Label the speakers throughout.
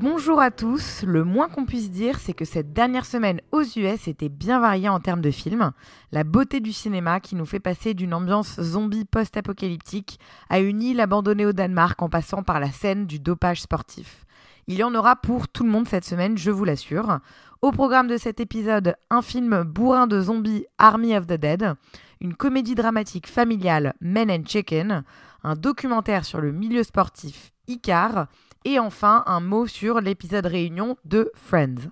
Speaker 1: Bonjour à tous, le moins qu'on puisse dire c'est que cette dernière semaine aux US était bien variée en termes de films. La beauté du cinéma qui nous fait passer d'une ambiance zombie post-apocalyptique à une île abandonnée au Danemark en passant par la scène du dopage sportif. Il y en aura pour tout le monde cette semaine, je vous l'assure. Au programme de cet épisode, un film bourrin de zombies Army of the Dead, une comédie dramatique familiale Men and Chicken, un documentaire sur le milieu sportif Icar, et enfin un mot sur l'épisode réunion de Friends.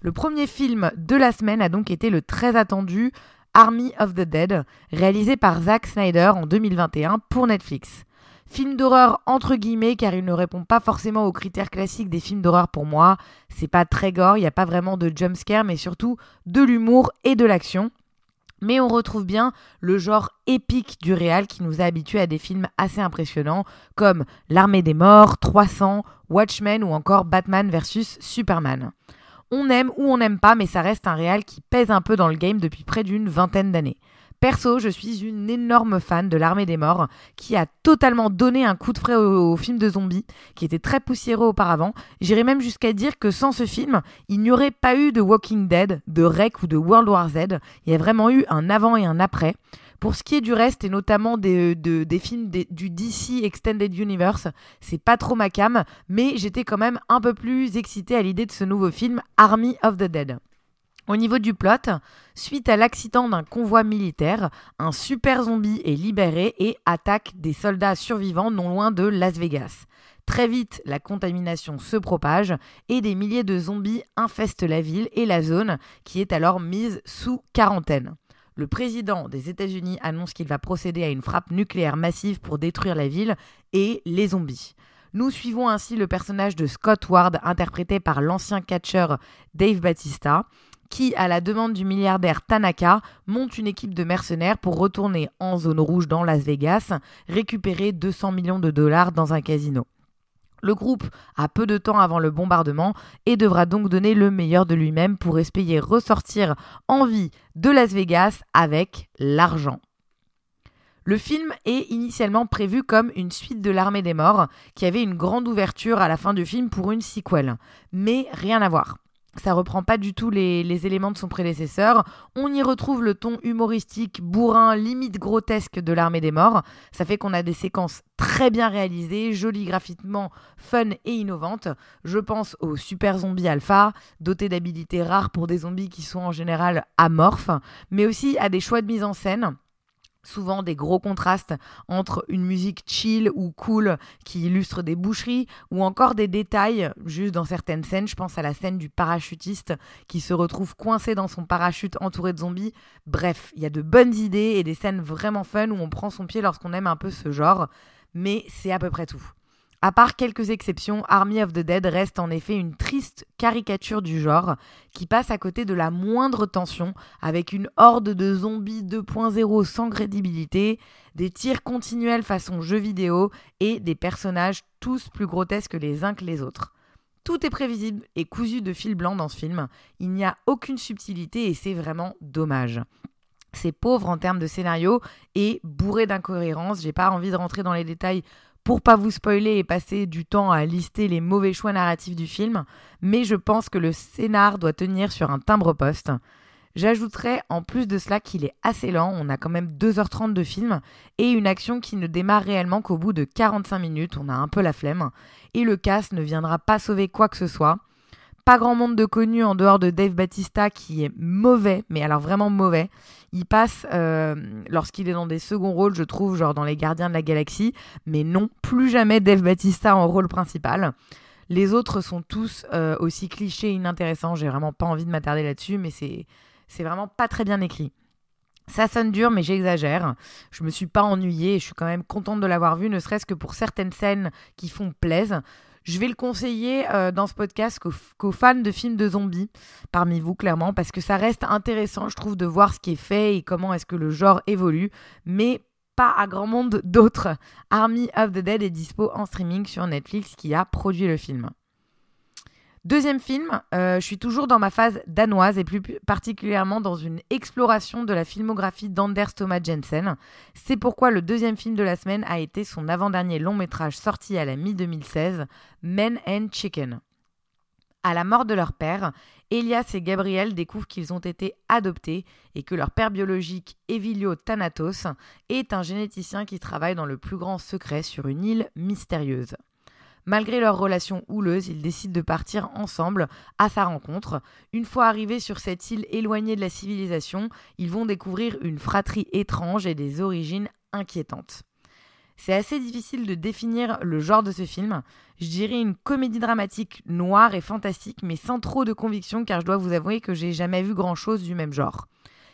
Speaker 1: Le premier film de la semaine a donc été le très attendu Army of the Dead, réalisé par Zack Snyder en 2021 pour Netflix. Film d'horreur entre guillemets car il ne répond pas forcément aux critères classiques des films d'horreur pour moi. C'est pas très gore, il n'y a pas vraiment de jumpscare mais surtout de l'humour et de l'action. Mais on retrouve bien le genre épique du réal qui nous a habitués à des films assez impressionnants comme L'Armée des Morts, 300, Watchmen ou encore Batman vs Superman. On aime ou on n'aime pas, mais ça reste un réal qui pèse un peu dans le game depuis près d'une vingtaine d'années. Perso, je suis une énorme fan de l'Armée des Morts, qui a totalement donné un coup de frais au, film de zombies, qui était très poussiéreux auparavant. J'irais même jusqu'à dire que sans ce film, il n'y aurait pas eu de Walking Dead, de Rec ou de World War Z. Il y a vraiment eu un avant et un après. Pour ce qui est du reste, et notamment des, de- des films du DC Extended Universe, c'est pas trop ma cam, mais j'étais quand même un peu plus excitée à l'idée de ce nouveau film Army of the Dead. Au niveau du plot, suite à l'accident d'un convoi militaire, un super zombie est libéré et attaque des soldats survivants non loin de Las Vegas. Très vite, la contamination se propage et des milliers de zombies infestent la ville et la zone qui est alors mise sous quarantaine. Le président des États-Unis annonce qu'il va procéder à une frappe nucléaire massive pour détruire la ville et les zombies. Nous suivons ainsi le personnage de Scott Ward, interprété par l'ancien catcheur Dave Batista, qui, à la demande du milliardaire Tanaka, monte une équipe de mercenaires pour retourner en zone rouge dans Las Vegas, récupérer 200 millions de dollars dans un casino. Le groupe a peu de temps avant le bombardement et devra donc donner le meilleur de lui-même pour espérer ressortir en vie de Las Vegas avec l'argent. Le film est initialement prévu comme une suite de l'Armée des Morts, qui avait une grande ouverture à la fin du film pour une sequel. Mais rien à voir. Ça reprend pas du tout les, les éléments de son prédécesseur. On y retrouve le ton humoristique, bourrin, limite grotesque de l'Armée des Morts. Ça fait qu'on a des séquences très bien réalisées, jolies graphiquement, fun et innovantes. Je pense aux super zombies alpha, dotés d'habilités rares pour des zombies qui sont en général amorphes, mais aussi à des choix de mise en scène souvent des gros contrastes entre une musique chill ou cool qui illustre des boucheries ou encore des détails juste dans certaines scènes. Je pense à la scène du parachutiste qui se retrouve coincé dans son parachute entouré de zombies. Bref, il y a de bonnes idées et des scènes vraiment fun où on prend son pied lorsqu'on aime un peu ce genre, mais c'est à peu près tout. À part quelques exceptions, Army of the Dead reste en effet une triste caricature du genre qui passe à côté de la moindre tension avec une horde de zombies 2.0 sans crédibilité, des tirs continuels façon jeu vidéo et des personnages tous plus grotesques les uns que les autres. Tout est prévisible et cousu de fil blanc dans ce film. Il n'y a aucune subtilité et c'est vraiment dommage. C'est pauvre en termes de scénario et bourré d'incohérences. J'ai pas envie de rentrer dans les détails pour pas vous spoiler et passer du temps à lister les mauvais choix narratifs du film, mais je pense que le scénar doit tenir sur un timbre-poste. J'ajouterais en plus de cela qu'il est assez lent, on a quand même 2h30 de film, et une action qui ne démarre réellement qu'au bout de 45 minutes, on a un peu la flemme, et le cast ne viendra pas sauver quoi que ce soit. Pas grand monde de connus en dehors de Dave Batista qui est mauvais, mais alors vraiment mauvais. Il passe euh, lorsqu'il est dans des seconds rôles, je trouve, genre dans Les Gardiens de la Galaxie, mais non, plus jamais Dave Batista en rôle principal. Les autres sont tous euh, aussi clichés et inintéressants. J'ai vraiment pas envie de m'attarder là-dessus, mais c'est c'est vraiment pas très bien écrit. Ça sonne dur, mais j'exagère. Je me suis pas ennuyée et je suis quand même contente de l'avoir vu, ne serait-ce que pour certaines scènes qui font plaisir. Je vais le conseiller euh, dans ce podcast qu'aux, qu'aux fans de films de zombies, parmi vous clairement, parce que ça reste intéressant, je trouve, de voir ce qui est fait et comment est-ce que le genre évolue, mais pas à grand monde d'autres. Army of the Dead est dispo en streaming sur Netflix qui a produit le film. Deuxième film, euh, je suis toujours dans ma phase danoise et plus particulièrement dans une exploration de la filmographie d'Anders Thomas Jensen. C'est pourquoi le deuxième film de la semaine a été son avant-dernier long métrage sorti à la mi-2016, Men and Chicken. À la mort de leur père, Elias et Gabriel découvrent qu'ils ont été adoptés et que leur père biologique, Evilio Thanatos, est un généticien qui travaille dans le plus grand secret sur une île mystérieuse. Malgré leur relation houleuse, ils décident de partir ensemble à sa rencontre. Une fois arrivés sur cette île éloignée de la civilisation, ils vont découvrir une fratrie étrange et des origines inquiétantes. C'est assez difficile de définir le genre de ce film. Je dirais une comédie dramatique noire et fantastique, mais sans trop de conviction, car je dois vous avouer que j'ai jamais vu grand chose du même genre.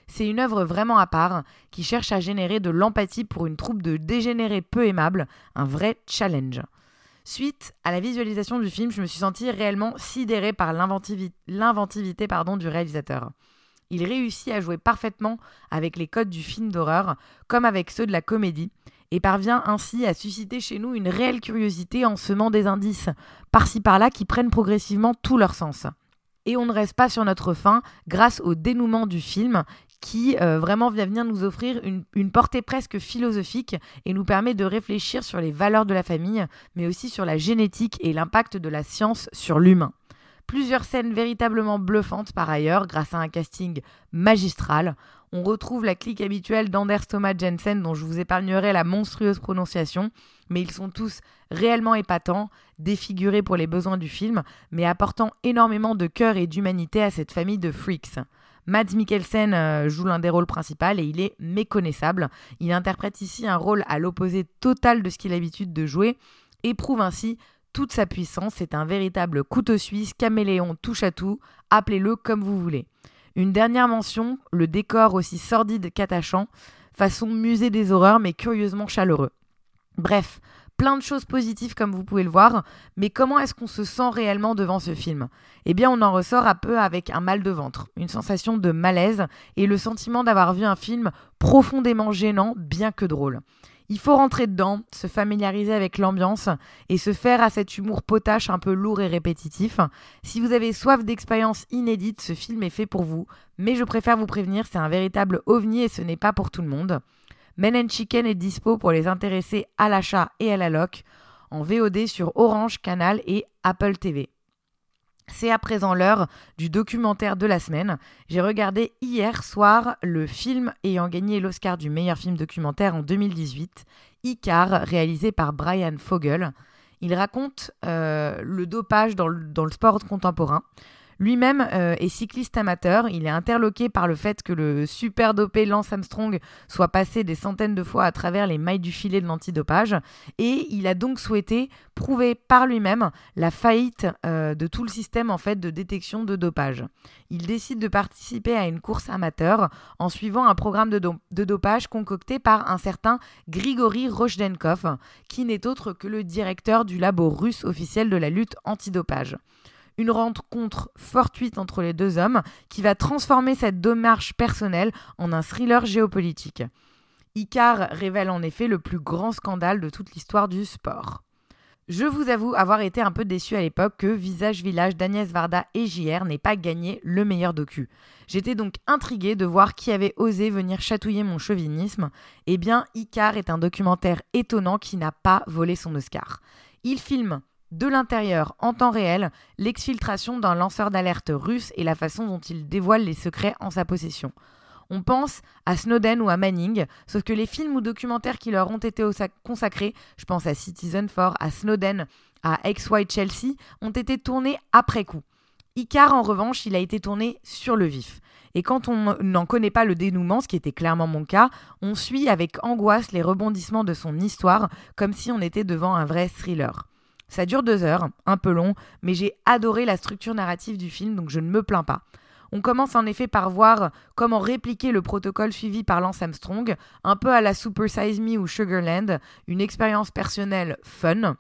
Speaker 1: C'est une œuvre vraiment à part, qui cherche à générer de l'empathie pour une troupe de dégénérés peu aimables, un vrai challenge. Suite à la visualisation du film, je me suis sentie réellement sidérée par l'inventivité du réalisateur. Il réussit à jouer parfaitement avec les codes du film d'horreur, comme avec ceux de la comédie, et parvient ainsi à susciter chez nous une réelle curiosité en semant des indices, par-ci par-là, qui prennent progressivement tout leur sens. Et on ne reste pas sur notre fin grâce au dénouement du film qui euh, vraiment vient venir nous offrir une, portée presque philosophique et nous permet de réfléchir sur les valeurs de la famille, mais aussi sur la génétique et l'impact de la science sur l'humain. Plusieurs scènes véritablement bluffantes par ailleurs, grâce à un casting magistral. On retrouve la clique habituelle d'Anders Thomas Jensen, dont je vous épargnerai la monstrueuse prononciation, mais ils sont tous réellement épatants, défigurés pour les besoins du film, mais apportant énormément de cœur et d'humanité à cette famille de freaks. Mads Mikkelsen euh, joue l'un des rôles principaux et il est méconnaissable. Il interprète ici un rôle à l'opposé total de ce qu'il a l'habitude de jouer et prouve ainsi toute sa puissance. C'est un véritable couteau suisse, caméléon, touche à tout, appelez-le comme vous voulez. Une dernière mention, le décor aussi sordide qu'attachant, façon musée des horreurs mais curieusement chaleureux. Bref, plein de choses positives comme vous pouvez le voir, mais comment est-ce qu'on se sent réellement devant ce film? Eh bien on en ressort un peu avec un mal de ventre, une sensation de malaise et le sentiment d'avoir vu un film profondément gênant bien que drôle. Il faut rentrer dedans, se familiariser avec l'ambiance et se faire à cet humour potache un peu lourd et répétitif. Si vous avez soif d'expériences inédites, ce film est fait pour vous, mais je préfère vous prévenir, c'est un véritable ovni et ce n'est pas pour tout le monde. Men and Chicken est dispo pour les intéresser à l'achat et à la loc en VOD sur Orange, Canal et Apple TV. C'est à présent l'heure du documentaire de la semaine. J'ai regardé hier soir le film ayant gagné l'Oscar du meilleur film documentaire en 2018, Icar, réalisé par Brian Fogel. Il raconte euh, le dopage dans le sport contemporain. Lui-même euh, est cycliste amateur. Il est interloqué par le fait que le super dopé Lance Armstrong soit passé des centaines de fois à travers les mailles du filet de l'antidopage. Et il a donc souhaité prouver par lui-même la faillite euh, de tout le système en fait de détection de dopage. Il décide de participer à une course amateur en suivant un programme de, dopage concocté par un certain Grigory Rochdenkov, qui n'est autre que le directeur du labo russe officiel de la lutte antidopage une rencontre fortuite entre les deux hommes qui va transformer cette démarche personnelle en un thriller géopolitique. Icar révèle en effet le plus grand scandale de toute l'histoire du sport. Je vous avoue avoir été un peu déçu à l'époque que Visage Village d'Agnès Varda et JR n'aient pas gagné le meilleur docu. J'étais donc intriguée de voir qui avait osé venir chatouiller mon chauvinisme. Eh bien, Icar est un documentaire étonnant qui n'a pas volé son Oscar. Il filme de l'intérieur, en temps réel, l'exfiltration d'un lanceur d'alerte russe et la façon dont il dévoile les secrets en sa possession. On pense à Snowden ou à Manning, sauf que les films ou documentaires qui leur ont été consacrés, je pense à Citizen 4, à Snowden, à XY Chelsea, ont été tournés après coup. Icar, en revanche, il a été tourné sur le vif. Et quand on n'en connaît pas le dénouement, ce qui était clairement mon cas, on suit avec angoisse les rebondissements de son histoire, comme si on était devant un vrai thriller. Ça dure deux heures, un peu long, mais j'ai adoré la structure narrative du film, donc je ne me plains pas. On commence en effet par voir comment répliquer le protocole suivi par Lance Armstrong, un peu à la Super Size Me ou Sugarland, une expérience personnelle fun.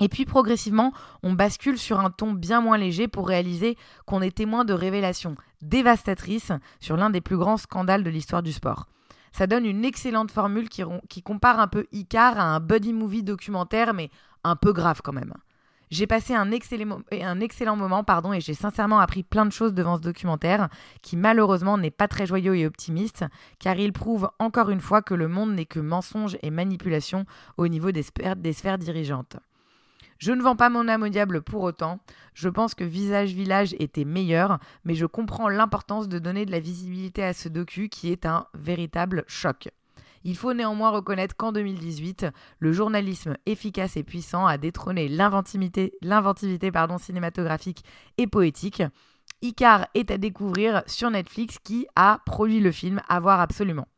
Speaker 1: Et puis progressivement, on bascule sur un ton bien moins léger pour réaliser qu'on est témoin de révélations dévastatrices sur l'un des plus grands scandales de l'histoire du sport. Ça donne une excellente formule qui, qui compare un peu Icar à un buddy movie documentaire, mais un peu grave quand même. J'ai passé un excellent, moment pardon, et j'ai sincèrement appris plein de choses devant ce documentaire, qui malheureusement n'est pas très joyeux et optimiste, car il prouve encore une fois que le monde n'est que mensonge et manipulation au niveau des sphères dirigeantes. Je ne vends pas mon âme au diable pour autant. Je pense que Visage Village était meilleur, mais je comprends l'importance de donner de la visibilité à ce docu qui est un véritable choc. Il faut néanmoins reconnaître qu'en 2018, le journalisme efficace et puissant a détrôné l'inventivité, cinématographique et poétique. Icar est à découvrir sur Netflix qui a produit le film à voir absolument.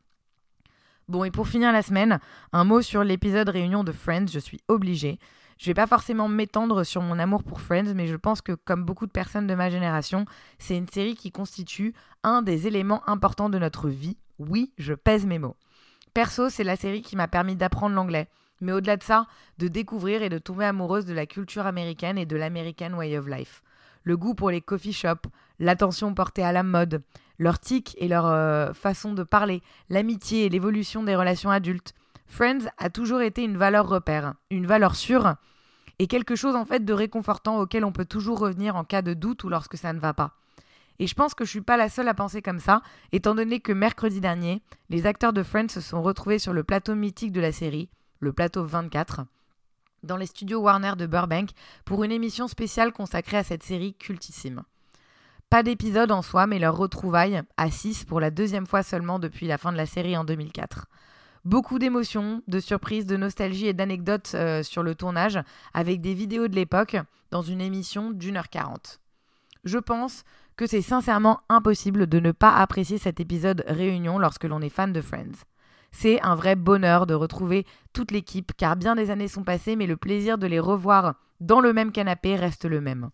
Speaker 1: Bon, et pour finir la semaine, un mot sur l'épisode réunion de Friends, je suis obligée. Je vais pas forcément m'étendre sur mon amour pour Friends, mais je pense que comme beaucoup de personnes de ma génération, c'est une série qui constitue un des éléments importants de notre vie. Oui, je pèse mes mots. Perso, c'est la série qui m'a permis d'apprendre l'anglais, mais au-delà de ça, de découvrir et de tomber amoureuse de la culture américaine et de l'American Way of Life. Le goût pour les coffee shops, l'attention portée à la mode, leur tic et leur euh, façon de parler, l'amitié et l'évolution des relations adultes. Friends a toujours été une valeur repère, une valeur sûre et quelque chose en fait de réconfortant auquel on peut toujours revenir en cas de doute ou lorsque ça ne va pas. Et je pense que je suis pas la seule à penser comme ça, étant donné que mercredi dernier, les acteurs de Friends se sont retrouvés sur le plateau mythique de la série, le plateau 24, dans les studios Warner de Burbank, pour une émission spéciale consacrée à cette série cultissime. Pas d'épisode en soi, mais leur retrouvaille à 6 pour la deuxième fois seulement depuis la fin de la série en 2004. Beaucoup d'émotions, de surprises, de nostalgie et d'anecdotes euh, sur le tournage, avec des vidéos de l'époque, dans une émission d'une heure quarante. Je pense que c'est sincèrement impossible de ne pas apprécier cet épisode réunion lorsque l'on est fan de Friends. C'est un vrai bonheur de retrouver toute l'équipe car bien des années sont passées mais le plaisir de les revoir dans le même canapé reste le même.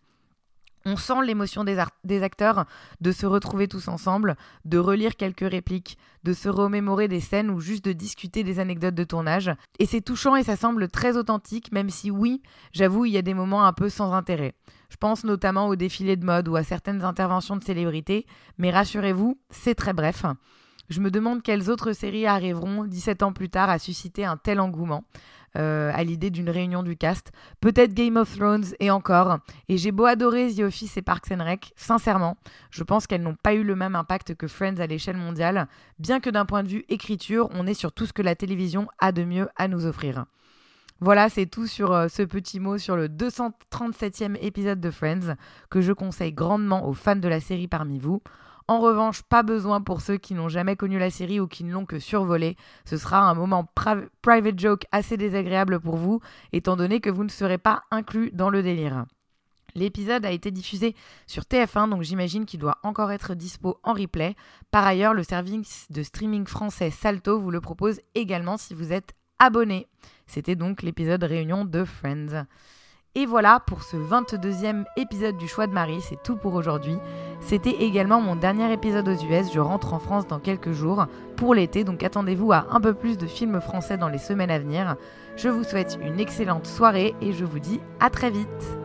Speaker 1: On sent l'émotion des, des, acteurs de se retrouver tous ensemble, de relire quelques répliques, de se remémorer des scènes ou juste de discuter des anecdotes de tournage. Et c'est touchant et ça semble très authentique, même si oui, j'avoue, il y a des moments un peu sans intérêt. Je pense notamment aux défilés de mode ou à certaines interventions de célébrités, mais rassurez-vous, c'est très bref. Je me demande quelles autres séries arriveront 17 ans plus tard à susciter un tel engouement. Euh, à l'idée d'une réunion du cast. Peut-être Game of Thrones et encore. Et j'ai beau adorer The Office et Parks and Rec, sincèrement, je pense qu'elles n'ont pas eu le même impact que Friends à l'échelle mondiale, bien que d'un point de vue écriture, on est sur tout ce que la télévision a de mieux à nous offrir. Voilà, c'est tout sur euh, ce petit mot sur le 237e épisode de Friends que je conseille grandement aux fans de la série parmi vous. En revanche, pas besoin pour ceux qui n'ont jamais connu la série ou qui ne l'ont que survolée. Ce sera un moment private joke assez désagréable pour vous, étant donné que vous ne serez pas inclus dans le délire. L'épisode a été diffusé sur TF1, donc j'imagine qu'il doit encore être dispo en replay. Par ailleurs, le service de streaming français Salto vous le propose également si vous êtes abonné. C'était donc l'épisode réunion de Friends. Et voilà pour ce 22e épisode du choix de Marie, c'est tout pour aujourd'hui. C'était également mon dernier épisode aux US, je rentre en France dans quelques jours pour l'été, donc attendez-vous à un peu plus de films français dans les semaines à venir. Je vous souhaite une excellente soirée et je vous dis à très vite